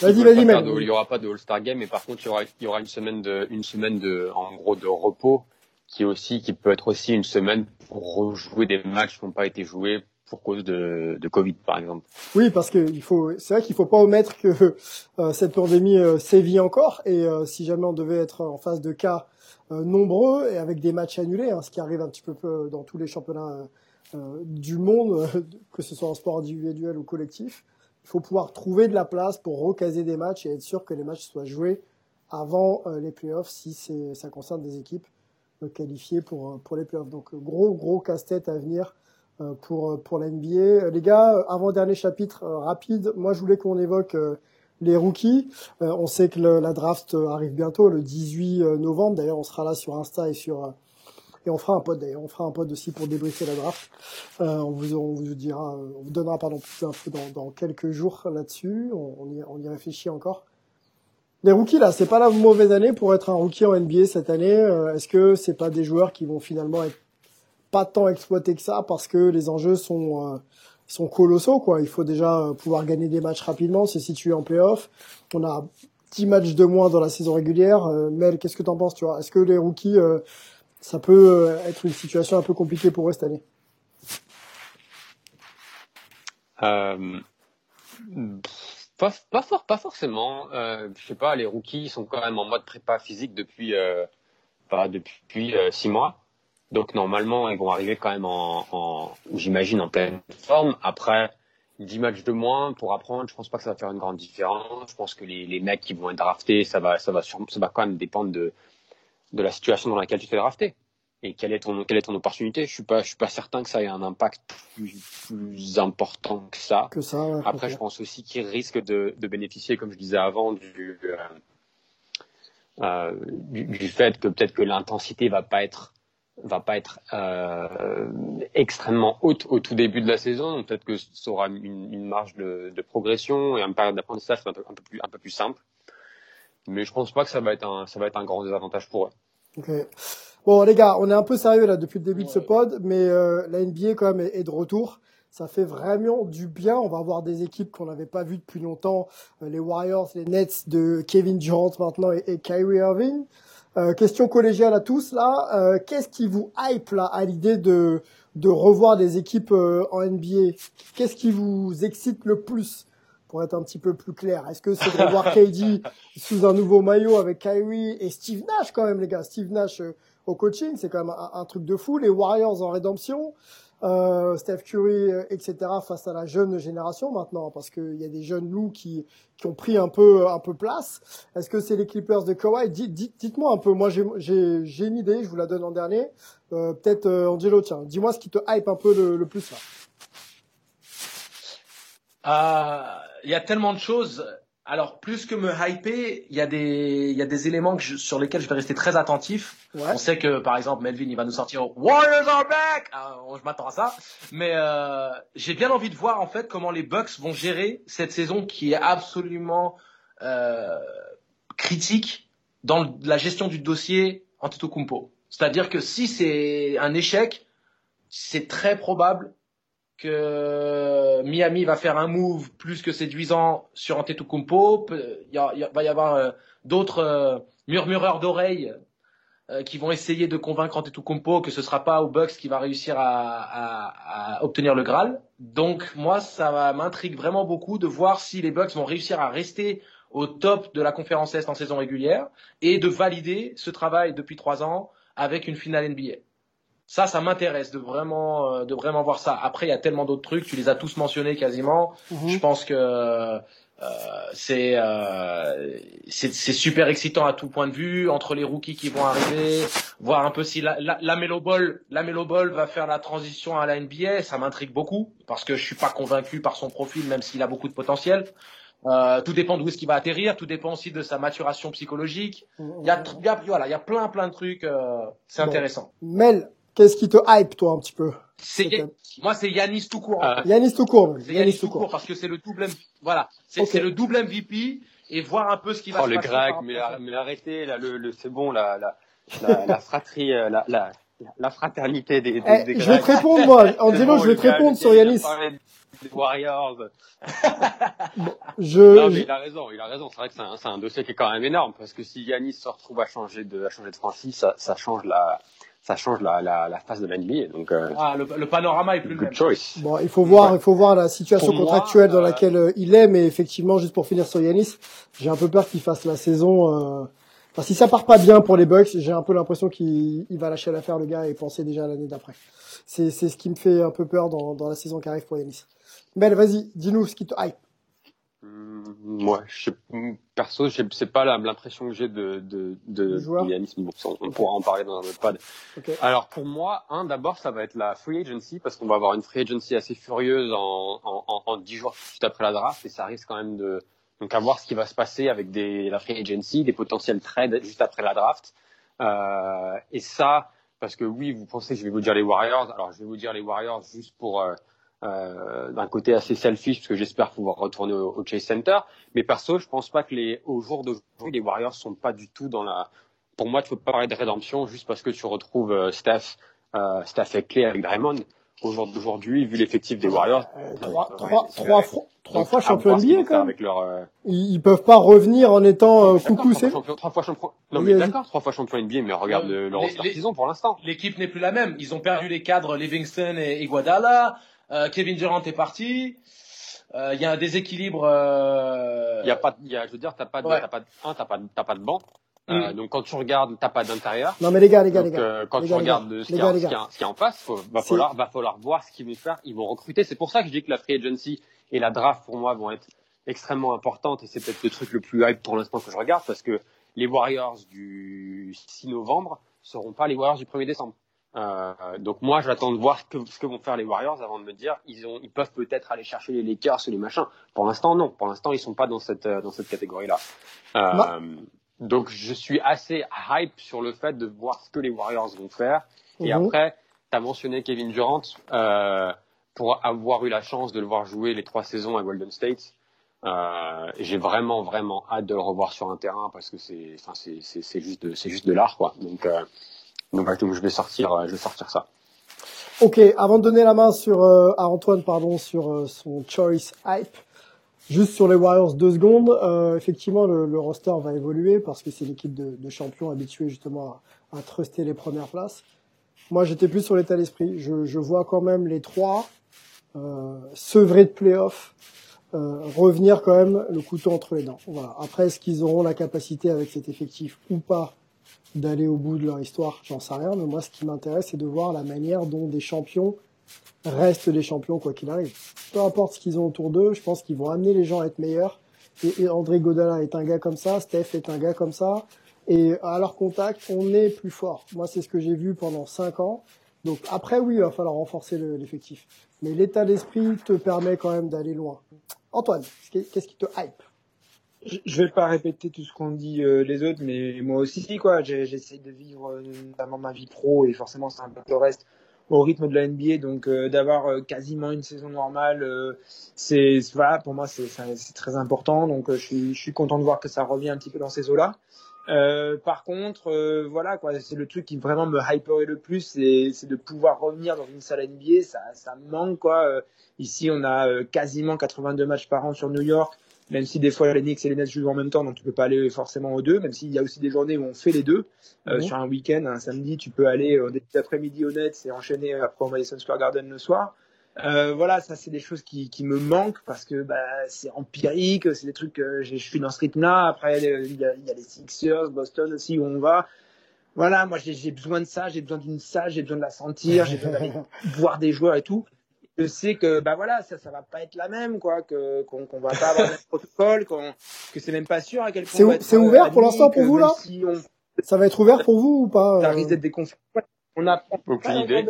Vas-y, vas-y, Il y aura pas de All-Star Game, mais par contre, il y aura, il y aura une semaine de, une semaine de, en gros, de repos, qui aussi, qui peut être aussi une semaine pour rejouer des matchs qui n'ont pas été joués pour cause de, Covid, par exemple. Oui, parce que il faut, c'est vrai qu'il faut pas omettre que euh, cette pandémie euh, sévit encore et euh, si jamais on devait être en face de cas euh, nombreux et avec des matchs annulés, hein, ce qui arrive un petit peu peu dans tous les championnats euh, euh, du monde, que ce soit en sport individuel ou collectif, il faut pouvoir trouver de la place pour recaser des matchs et être sûr que les matchs soient joués avant les playoffs si ça concerne des équipes qualifiées pour, euh, pour les playoffs. Donc gros gros casse-tête à venir euh, pour, euh, pour la NBA. Les gars, avant-dernier chapitre rapide, moi je voulais qu'on évoque les rookies. On sait que le- la draft arrive bientôt, le 18 euh, novembre. D'ailleurs, on sera là sur Insta et sur... et on fera un pod d'ailleurs, on fera un pod aussi pour débriefer la draft. On, vous, on vous dira, on vous donnera pardon plus d'infos dans, dans quelques jours là-dessus. On, on, y, on y réfléchit encore. Les rookies là, c'est pas la mauvaise année pour être un rookie en NBA cette année. Euh, Est-ce que c'est pas des joueurs qui vont finalement être pas tant exploités que ça parce que les enjeux sont euh, sont colossaux quoi? Il faut déjà euh, pouvoir gagner des matchs rapidement, se situer en playoff. On a 10 matchs de moins dans la saison régulière. Euh, Mel, qu'est-ce que t'en penses tu vois Est-ce que les rookies euh, ça peut euh, être une situation un peu compliquée pour eux cette année? Pas, pas, fort, pas forcément. Euh, je sais pas, les rookies sont quand même en mode prépa physique depuis, euh, pas depuis euh, six mois. Donc normalement, ils vont arriver quand même en, en j'imagine, en pleine forme. Après 10 matchs de moins pour apprendre, je pense pas que ça va faire une grande différence. Je pense que les, les mecs qui vont être draftés, ça va, ça va, sûrement- ça va quand même dépendre de, de la situation dans laquelle tu t'es drafté et quelle est ton, quelle est ton opportunité? Je suis pas, je suis pas certain que ça ait un impact plus, plus important que ça. que ça ouais, Après, je pense aussi qu'ils risquent de, de bénéficier, comme je disais avant, du, euh, euh, du, du fait que peut-être que l'intensité va pas être va pas être euh, extrêmement haute au tout début de la saison. Peut-être que ça aura une, une marge de, de progression et une période d'apprentissage un peu, un peu plus un peu plus simple. Mais je pense pas que ça va être un ça va être un grand désavantage pour eux. Ok. Bon les gars, on est un peu sérieux là depuis le début de ce pod, mais euh, la NBA quand même est, est de retour. Ça fait vraiment du bien. On va avoir des équipes qu'on n'avait pas vues depuis longtemps. Euh, les Warriors, les Nets de Kevin Durant maintenant et, et Kyrie Irving. Euh, question collégiale à tous là. Euh, Qu'est-ce qui vous hype là à l'idée de de revoir des équipes euh, en NBA Qu'est-ce qui vous excite le plus pour être un petit peu plus clair? Est-ce que c'est de revoir KD sous un nouveau maillot avec Kyrie et Steve Nash quand même les gars? Steve Nash euh, au coaching, c'est quand même un, truc de fou. Les Warriors en rédemption, euh, Steph Curry, euh, etc. face à la jeune génération maintenant, parce qu'il y a des jeunes loups qui qui ont pris un peu un peu place. Est-ce que c'est les Clippers de Kawhi? Dites- dites- Dites-moi un peu. Moi, j'ai une idée. Je vous la donne en dernier. Euh, Peut-être euh, Angelo, tiens, dis-moi ce qui te hype un peu le, le plus là. Euh, Il y a tellement de choses. Alors, plus que me hyper, il y a des, il y a des éléments que je- sur lesquels je vais rester très attentif. Ouais. On sait que, par exemple, Melvin, il va nous sortir Warriors are back! Ah, je m'attends à ça. Mais euh, j'ai bien envie de voir, en fait, comment les Bucks vont gérer cette saison qui est absolument euh, critique dans le- la gestion du dossier Antetokounmpo. C'est-à-dire que si c'est un échec, c'est très probable que Miami va faire un move plus que séduisant sur Antetokounmpo. Il, va y avoir euh, d'autres euh, murmureurs d'oreilles euh, qui vont essayer de convaincre Antetokounmpo que ce sera pas au Bucks qui va réussir à, à, à obtenir le Graal. Donc moi, ça m'intrigue vraiment beaucoup de voir si les Bucks vont réussir à rester au top de la conférence Est en saison régulière et de valider ce travail depuis trois ans avec une finale NBA. Ça, ça m'intéresse de vraiment, euh, de vraiment voir ça. Après, il y a tellement d'autres trucs, tu les as tous mentionnés quasiment. Mhm. Je pense que euh, c'est euh, c'est super excitant à tout point de vue entre les rookies qui vont arriver, voir un peu si la la, la Melo Ball, la Melo Ball va faire la transition à la NBA, ça m'intrigue beaucoup parce que je suis pas convaincu par son profil même s'il a beaucoup de potentiel. Euh, tout dépend d'où est-ce qu'il va atterrir, tout dépend aussi de sa maturation psychologique. Il y a, il y a voilà, il y a plein plein de trucs, euh, c'est Bon. intéressant. Mel, qu'est-ce qui te hype, toi, un petit peu C'est moi c'est Yanis tout court. Euh, Yanis tout court. C'est Yanis Yanis tout court parce que c'est le double voilà, c'est le double MVP et voir un peu ce qui va Oh, se le passer. grec, par mais, mais arrêtez, là, le, le, c'est bon, la, la, la, la fratrie, euh, la, la, la fraternité des, des, Eh, des je vais te répondre, moi. C'est Angelo, bon, je vais le te répondre sur Yanis. Des Warriors. Je, non, mais je- il a raison, il a raison. C'est vrai que c'est un, c'est un dossier qui est quand même énorme parce que si Yanis se retrouve à changer de, à changer de franchise, ça, ça change la, ça change la, la, la face de l'NBA. Donc, euh, Ah, le, le panorama est plus le good même. choice. Bon, il faut voir, il faut voir la situation Pour moi, contractuelle dans euh, laquelle euh, il est, mais effectivement, juste pour finir sur Yanis, j'ai un peu peur qu'il fasse la saison. Euh... Enfin, si ça part pas bien pour les Bucks, j'ai un peu l'impression qu'il il va lâcher l'affaire le gars et penser déjà à l'année d'après. C'est c'est ce qui me fait un peu peur dans, dans la saison qui arrive pour Yanis. Mel, vas-y, dis-nous ce qui te hype. Moi, je sais, perso, j'ai- c'est pas l'impression que j'ai de, de, de, Yanis, bon, on pourra en parler dans un autre. Ok. Alors pour moi, un d'abord, ça va être la free agency parce qu'on va avoir une free agency assez furieuse en, en, en, en 10 jours juste après la draft et ça risque quand même de donc à voir ce qui va se passer avec des, la free agency, des potentiels trades juste après la draft. Euh, et ça, parce que oui, vous pensez que je vais vous dire les Warriors. Alors je vais vous dire les Warriors juste pour euh, euh, d'un côté assez selfish parce que j'espère pouvoir retourner au, au Chase Center. Mais perso, je pense pas que les au jour d'aujourd'hui, les Warriors sont pas du tout dans la pour moi, tu peux pas parler de rédemption juste parce que tu retrouves euh, Steph, euh, Steph est clé avec Draymond. Au jour d'aujourd'hui, vu l'effectif des Warriors, Euh, euh, trois, fois- trois fois champion NBA quand même. Avec leur, euh, Ils, peuvent pas revenir en étant euh, coucou, c'est. trois fois champion. Non mais d'accord, trois fois champion NBA, mais regarde Euh, le, le les- roster les- qu'ils ont pour l'instant. L'équipe n'est plus la même. Ils ont perdu les cadres Livingston et Iguodala. Euh, Kevin Durant est parti. Euh, Il y a un déséquilibre. Euh... Il y a pas, il y a, je veux dire, t'as pas, de, Ouais. t'as pas, de- un, t'as pas, de- t'as pas de banc. Euh, Mm. donc quand tu regardes, t'as pas d'intérieur. Non mais les gars, les gars, les Donc, gars. euh, quand les tu gars, regardes ce les qu'il y, a- gars, les ce qu'il y gars. a- ce qu'il y a en face, faut, va C'est- falloir, va falloir voir ce qu'ils vont faire. Ils vont recruter. C'est pour ça que je dis que la free agency et la draft pour moi vont être extrêmement importantes et c'est peut-être le truc le plus hype pour l'instant que je regarde parce que les Warriors du 6 novembre seront pas les Warriors du 1er décembre. Euh, donc moi j'attends de voir ce que, ce que vont faire les Warriors avant de me dire ils ont ils peuvent peut-être aller chercher les Lakers ou les machins. Pour l'instant non, pour l'instant ils sont pas dans cette euh, dans cette catégorie là. Ma- donc je suis assez hype sur le fait de voir ce que les Warriors vont faire. Et Mhm. après, tu as mentionné Kevin Durant. Euh, pour avoir eu la chance de le voir jouer les trois saisons à Golden State, euh, j'ai vraiment, vraiment hâte de le revoir sur un terrain parce que c'est, enfin, c'est, c'est, c'est juste de, c'est juste de l'art, quoi. Donc, euh, donc, je vais sortir, euh, je vais sortir ça. Ok, avant de donner la main sur euh, à Antoine, pardon, sur euh, son choice hype, juste sur les Warriors deux secondes. Euh, effectivement, le, le roster va évoluer parce que c'est l'équipe de, de champions habituée justement à, à truster les premières places. Moi, j'étais plus sur l'état d'esprit. Je, je vois quand même les trois euh, sevrés de playoffs euh, revenir quand même le couteau entre les dents. Voilà. Après, est-ce qu'ils auront la capacité avec cet effectif ou pas d'aller au bout de leur histoire J'en sais rien. Mais moi, ce qui m'intéresse, c'est de voir la manière dont des champions restent des champions quoi qu'il arrive. Peu importe ce qu'ils ont autour d'eux, je pense qu'ils vont amener les gens à être meilleurs. Et, André Godala est un gars comme ça, Steph est un gars comme ça. Et à leur contact, on est plus fort. Moi, c'est ce que j'ai vu pendant cinq ans. Donc après, oui, il va falloir renforcer le- l'effectif. Mais l'état d'esprit te permet quand même d'aller loin. Antoine, qu'est-ce qui te hype? Je vais pas répéter tout ce qu'ont dit euh, les autres, mais moi aussi, quoi. J'essaie de vivre euh, notamment ma vie pro et forcément c'est un peu le reste au rythme de la NBA. Donc euh, d'avoir euh, quasiment une saison normale, euh, c'est voilà pour moi c'est très important. Donc je suis je suis content de voir que ça revient un petit peu dans ces eaux-là. Par contre, voilà quoi, c'est le truc qui vraiment me hyperait le plus, c'est, de pouvoir revenir dans une salle NBA, ça, ça me manque quoi. Ici, on a quasiment 82 matchs par an sur New York, même si des fois les Knicks et les Nets jouent en même temps, donc tu peux pas aller forcément aux deux, même s'il y a aussi des journées où on fait les deux. Euh, Mhm. Sur un week-end, un samedi, tu peux aller au début d'après-midi aux Nets et enchaîner après au Madison Square Garden le soir. Euh, voilà, ça c'est des choses qui, qui me manquent parce que bah, c'est empirique, c'est des trucs que je suis dans ce rythme-là. Après, euh, il y, a, il y a les Sixers, Boston aussi où on va. Voilà, moi j'ai j'ai besoin de ça, j'ai besoin d'une salle, j'ai besoin de la sentir, j'ai besoin d'aller voir des joueurs et tout. Je sais que bah voilà, ça ça va pas être la même quoi, que qu'on qu'on va pas avoir le même protocole, qu'on que c'est même pas sûr à quel point. C'est on va ou- être, c'est euh, ouvert pour l'instant pour vous, là si on, Ça va être ouvert pour vous ou pas ça euh, risque d'être des conflits. On a Aucune pas idée.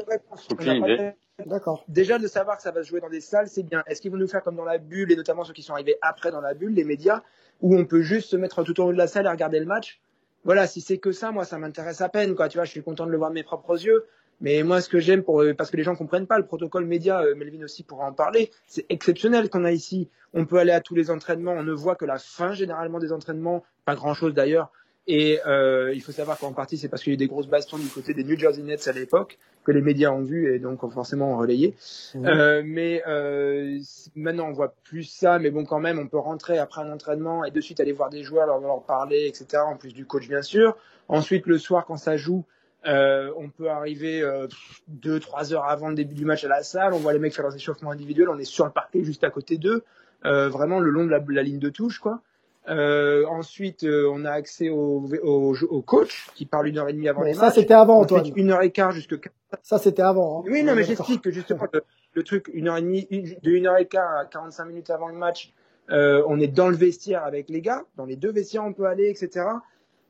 Aucune n'a. D'accord. Déjà de savoir que ça va se jouer dans des salles, c'est bien. Est-ce qu'ils vont nous faire comme dans la bulle, et notamment ceux qui sont arrivés après dans la bulle, les médias, où on peut juste se mettre tout au long de la salle et regarder le match? Voilà, si c'est que ça, moi, ça m'intéresse à peine. Quoi. Tu vois, je suis content de le voir de mes propres yeux. Mais moi, ce que j'aime, pour, euh, parce que les gens comprennent pas le protocole média, euh, Melvin aussi pourra en parler, c'est exceptionnel qu'on a ici. On peut aller à tous les entraînements, on ne voit que la fin généralement des entraînements, pas grand-chose d'ailleurs. Et euh, il faut savoir qu'en partie, c'est parce qu'il y a eu des grosses bastons du côté des New Jersey Nets à l'époque, que les médias ont vu et donc ont forcément relayé. Euh, mais euh, maintenant, on voit plus ça. Mais bon, quand même, on peut rentrer après un entraînement et de suite aller voir des joueurs, leur, leur parler, etc. En plus du coach, bien sûr. Ensuite, le soir, quand ça joue, euh, on peut arriver euh, pff, deux, trois heures avant le début du match à la salle. On voit les mecs faire leurs échauffements individuels. On est sur le parquet, juste à côté d'eux, euh, vraiment le long de la, la ligne de touche, quoi. Euh, ensuite, euh, on a accès au, au, au coach qui parle une heure et demie avant Bon, les ça matchs. c'était avant Antoine. une heure et quart jusque Ça c'était avant. hein. oui, non, mais j'explique que justement, le, le truc, une heure et demie, une- de une heure et quart à 45 minutes avant le match, euh, on est dans le vestiaire avec les gars, dans les deux vestiaires on peut aller, etc.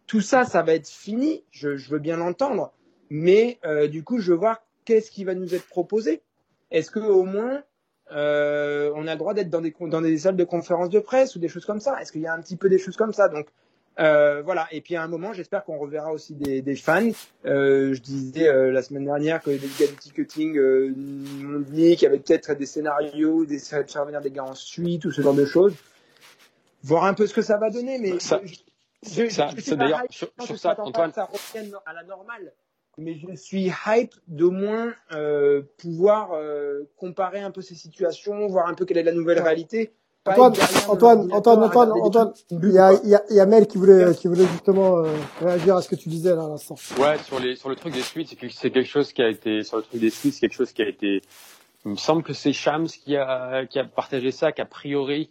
Tout ça, ça va être fini, je, je veux bien l'entendre, mais euh, du coup, je veux voir qu'est-ce qui va nous être proposé. Est-ce que au moins, euh, on a le droit d'être dans des, dans des salles de conférences de presse ou des choses comme ça? Est-ce qu'il y a un petit peu des choses comme ça? Donc, euh, voilà. Et puis à un moment, j'espère qu'on reverra aussi des, des fans. Euh, je disais euh, la semaine dernière que les gars du ticketing euh, m'ont dit qu'il y avait peut-être des scénarios, des de faire venir des gars en suite ou ce genre de choses. Voir un peu ce que ça va donner, mais Ça- je, je, ça- je suis d'ailleurs, hype, sur- je sur ça, Antoine. ça revienne à la normale. Mais je suis hype d'au moins euh, pouvoir euh, comparer un peu ces situations, voir un peu quelle est la nouvelle Ouais. réalité. Antoine, Antoine, Antoine, Antoine, Antoine, il y a, il y a, il y a Mel qui voulait, qui voulait justement euh, réagir à ce que tu disais là à l'instant. Ouais, sur les sur le truc des suites, c'est quelque, c'est quelque chose qui a été sur le truc des suites, c'est quelque chose qui a été. Il me semble que c'est Shams qui a qui a partagé ça, qu'a priori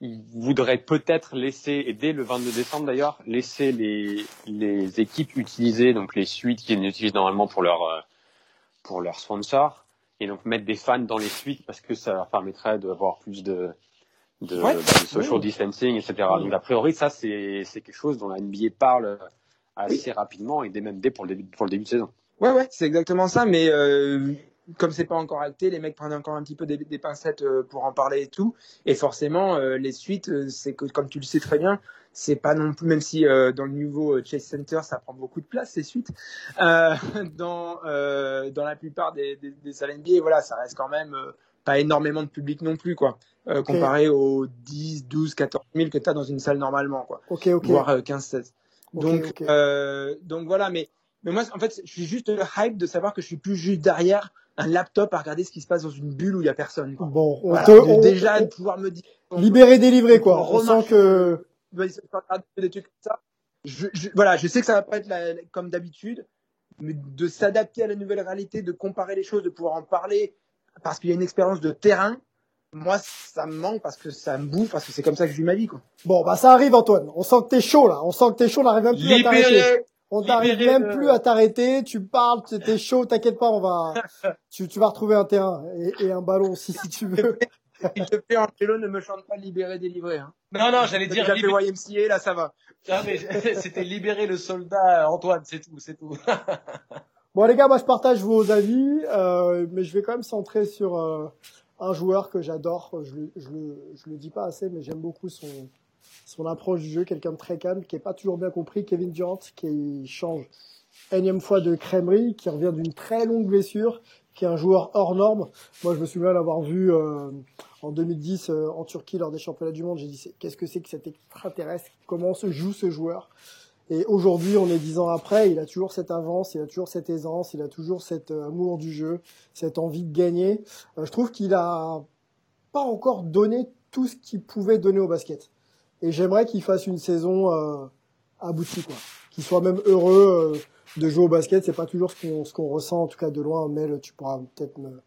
il voudrait peut-être laisser, et dès le 22 décembre d'ailleurs, laisser les les équipes utiliser donc les suites qu'ils utilisent normalement pour leur euh, pour leurs sponsors et donc mettre des fans dans les suites parce que ça leur permettrait d'avoir plus de de, Ouais. de social distancing, etc. Donc a priori ça c'est c'est quelque chose dont la NBA parle assez rapidement et dès même dès pour le début pour le début de saison. Ouais, ouais, c'est exactement ça, mais euh, comme c'est pas encore acté, les mecs prennent encore un petit peu des, des pincettes euh, pour en parler et tout. Et forcément, euh, les suites, euh, c'est que, comme tu le sais très bien, c'est pas non plus, même si euh, dans le nouveau Chase Center, ça prend beaucoup de place, ces suites, euh, dans, euh, dans la plupart des, des, des salles NBA, voilà, ça reste quand même pas énormément de public non plus, quoi, comparé aux 10, 12, 14 000 que tu as dans une salle normalement, quoi Ok, ok. voire euh, 15-16. Ok, Donc, ok. donc voilà, mais, mais moi, en fait, je suis juste hype de savoir que je suis plus juste derrière un laptop à regarder ce qui se passe dans une bulle où il y a personne. Quoi. Bon, on Voilà, te, de on- déjà on- de pouvoir me dire. libéré, délivré quoi. On sent que Ouais, ils se font regarder des trucs comme ça. Je, je- voilà, je sais que ça va pas être la- la- comme d'habitude, mais de s'adapter à la nouvelle réalité, de comparer les choses, de pouvoir en parler, parce qu'il y a une expérience de terrain. Moi, ça me manque parce que ça me bouffe, parce que c'est comme ça que je vis ma vie, quoi. bon, bah ça arrive Antoine. On sent que t'es chaud là. On sent que t'es chaud. On n'arrive même plus à t'arrêter. On n'arrive libéré même de- plus à t'arrêter. Tu parles, tu- t'es chaud. T'inquiète pas, on va. tu, tu vas retrouver un terrain et, et un ballon si si tu veux. s'il te plaît, Angelo, ne me chante pas libéré, délivré. Hein. Non, non, j'allais dire libérer. YMCA, là, ça va. Ah, mais C'était libérer le soldat Antoine, c'est tout, c'est tout. Bon les gars, moi je partage vos avis, euh, mais je vais quand même centrer sur euh, un joueur que j'adore. Je, le- je, le, je le dis pas assez, mais j'aime beaucoup son son approche du jeu, quelqu'un de très calme, qui est pas toujours bien compris. Kevin Durant, qui change énième fois de crèmerie, qui revient d'une très longue blessure, qui est un joueur hors norme. Moi, je me souviens l'avoir vu euh, en 2010 euh, en Turquie lors des championnats du monde. J'ai dit, qu'est-ce que c'est que cet extraterrestre? Comment se joue ce joueur? Et aujourd'hui, on est dix ans après, il a toujours cette avance, il a toujours cette aisance, il a toujours cet euh, amour du jeu, cette envie de gagner. Je trouve qu'il a pas encore donné tout ce qu'il pouvait donner au basket. Et j'aimerais qu'il fasse une saison euh, aboutie, quoi. Qu'il soit même heureux de jouer au basket. C'est pas toujours ce qu'on ce qu'on ressent, en tout cas de loin. Mel, tu pourras peut-être me,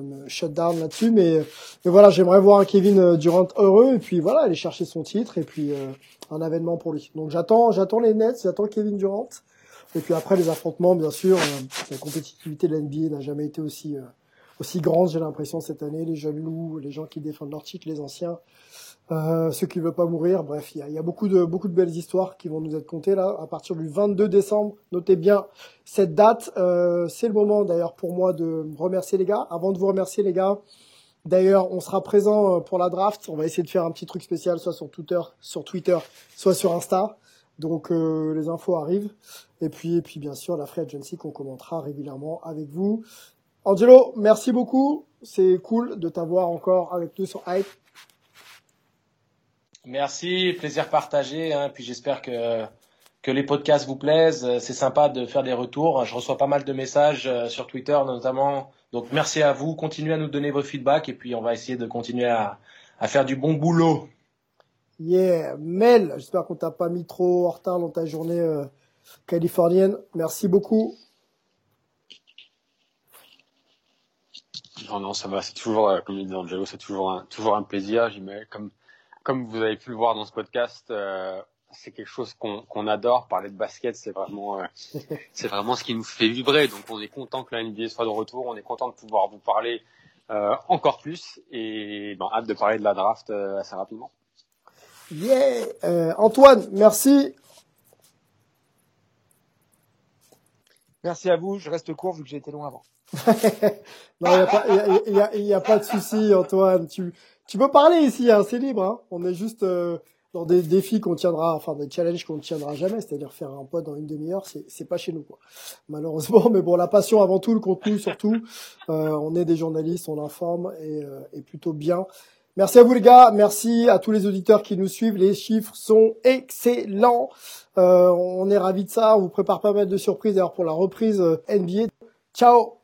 me, shut down là-dessus, mais, mais voilà, j'aimerais voir un Kevin Durant heureux et puis voilà, aller chercher son titre et puis un avènement pour lui. Donc j'attends, j'attends les Nets, j'attends Kevin Durant. Et puis après les affrontements, bien sûr, euh, la compétitivité de l'NBA n'a jamais été aussi euh, aussi grande, j'ai l'impression cette année. Les jeunes loups, les gens qui défendent leur titre, les anciens, euh, ceux qui veulent pas mourir. Bref, il y a, beaucoup de beaucoup de belles histoires qui vont nous être contées là à partir du 22 décembre. Notez bien cette date. Euh, c'est le moment d'ailleurs pour moi de remercier les gars. Avant de vous remercier les gars, D'ailleurs, on sera présent euh, pour la draft. On va essayer de faire un petit truc spécial, soit sur Twitter, sur Twitter, soit sur Insta. Donc euh, les infos arrivent. Et puis, et puis bien sûr, la free agency qu'on commentera régulièrement avec vous. Angelo, merci beaucoup. C'est cool de t'avoir encore avec nous sur Hype. Merci, plaisir partagé. Hein. Puis j'espère que que les podcasts vous plaisent. C'est sympa de faire des retours. Je reçois pas mal de messages euh, sur Twitter, notamment donc merci à vous, continuez à nous donner vos feedbacks et puis on va essayer de continuer à, à faire du bon boulot. Yeah, Mel, j'espère qu'on t'a pas mis trop en retard dans ta journée euh, californienne. Merci beaucoup. Non, non, ça va, c'est toujours, euh, comme le disait Angelo, c'est toujours un, toujours un plaisir. Comme, comme vous avez pu le voir dans ce podcast, euh, c'est quelque chose qu'on adore. Parler de basket, c'est vraiment, euh, c'est vraiment ce qui nous fait vibrer. Donc, on est content que la NBA soit de retour. On est content de pouvoir vous parler euh, encore plus et ben, hâte de parler de la draft euh, assez rapidement. Yeah, Antoine, merci. Merci à vous. Je reste court vu que j'ai été long avant. non, il n'y a, y a, pas de souci, Antoine. Tu, tu peux parler ici, hein, c'est libre. Hein. On est juste dans des défis qu'on tiendra, enfin des challenges qu'on ne tiendra jamais, c'est-à-dire faire un pod dans une demi-heure, c'est pas chez nous quoi. Malheureusement, mais bon, la passion avant tout, le contenu surtout. Euh, on est des journalistes, on informe et, euh, et plutôt bien. Merci à vous les gars, merci à tous les auditeurs qui nous suivent. Les chiffres sont excellents. Euh, on est ravis de ça. On vous prépare pas mal de surprises d'ailleurs pour la reprise NBA. Ciao.